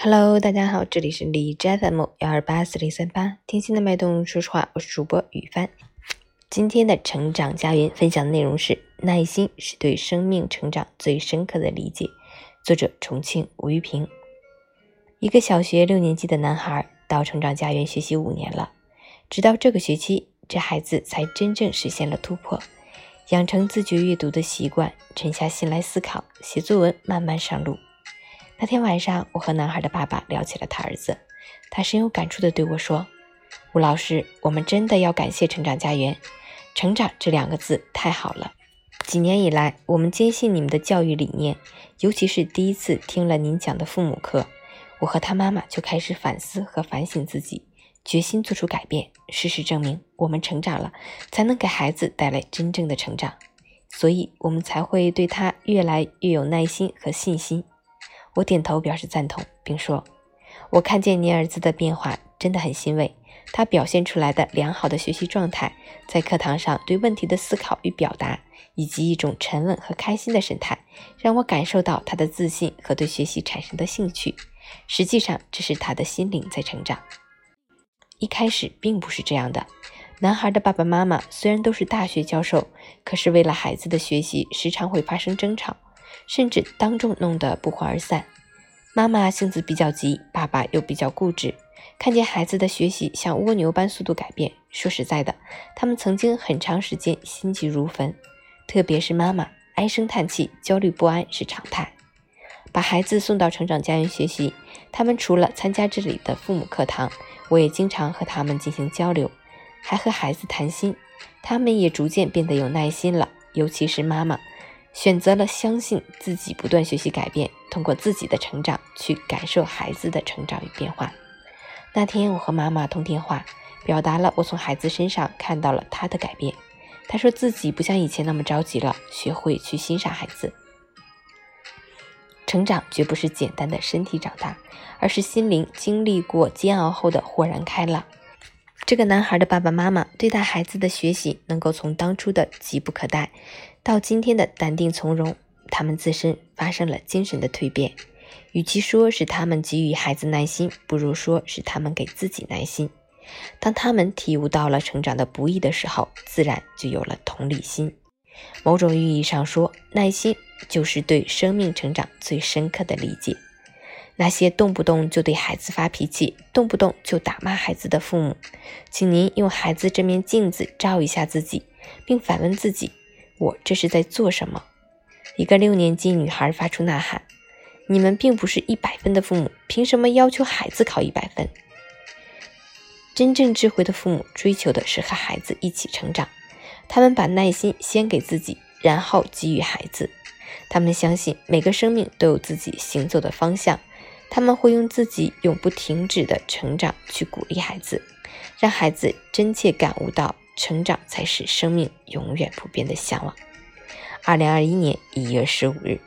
Hello，大家好，这里是李斋 FM 幺二八四零三八，听心的脉动，说实话，我是主播雨帆。今天的成长家园分享内容是：耐心是对生命成长最深刻的理解。作者：重庆吴玉平。一个小学六年级的男孩到成长家园学习五年了，直到这个学期，这孩子才真正实现了突破，养成自觉阅读的习惯，沉下心来思考，写作文慢慢上路。那天晚上，我和男孩的爸爸聊起了他儿子，他深有感触地对我说：“吴老师，我们真的要感谢成长家园，成长这两个字太好了。几年以来，我们坚信你们的教育理念，尤其是第一次听了您讲的父母课，我和他妈妈就开始反思和反省自己，决心做出改变。事实证明，我们成长了，才能给孩子带来真正的成长，所以我们才会对他越来越有耐心和信心。”我点头表示赞同，并说：“我看见您儿子的变化，真的很欣慰。他表现出来的良好的学习状态，在课堂上对问题的思考与表达，以及一种沉稳和开心的神态，让我感受到他的自信和对学习产生的兴趣。实际上，这是他的心灵在成长。一开始并不是这样的。男孩的爸爸妈妈虽然都是大学教授，可是为了孩子的学习，时常会发生争吵。”甚至当众弄得不欢而散。妈妈性子比较急，爸爸又比较固执。看见孩子的学习像蜗牛般速度改变，说实在的，他们曾经很长时间心急如焚。特别是妈妈唉声叹气、焦虑不安是常态。把孩子送到成长家园学习，他们除了参加这里的父母课堂，我也经常和他们进行交流，还和孩子谈心。他们也逐渐变得有耐心了，尤其是妈妈。选择了相信自己，不断学习改变，通过自己的成长去感受孩子的成长与变化。那天我和妈妈通电话，表达了我从孩子身上看到了他的改变。他说自己不像以前那么着急了，学会去欣赏孩子。成长绝不是简单的身体长大，而是心灵经历过煎熬后的豁然开朗。这个男孩的爸爸妈妈对待孩子的学习，能够从当初的急不可待。到今天的淡定从容，他们自身发生了精神的蜕变。与其说是他们给予孩子耐心，不如说是他们给自己耐心。当他们体悟到了成长的不易的时候，自然就有了同理心。某种意义上说，耐心就是对生命成长最深刻的理解。那些动不动就对孩子发脾气、动不动就打骂孩子的父母，请您用孩子这面镜子照一下自己，并反问自己。我这是在做什么？一个六年级女孩发出呐喊：“你们并不是一百分的父母，凭什么要求孩子考一百分？”真正智慧的父母追求的是和孩子一起成长，他们把耐心先给自己，然后给予孩子。他们相信每个生命都有自己行走的方向，他们会用自己永不停止的成长去鼓励孩子，让孩子真切感悟到。成长才是生命永远不变的向往。二零二一年一月十五日。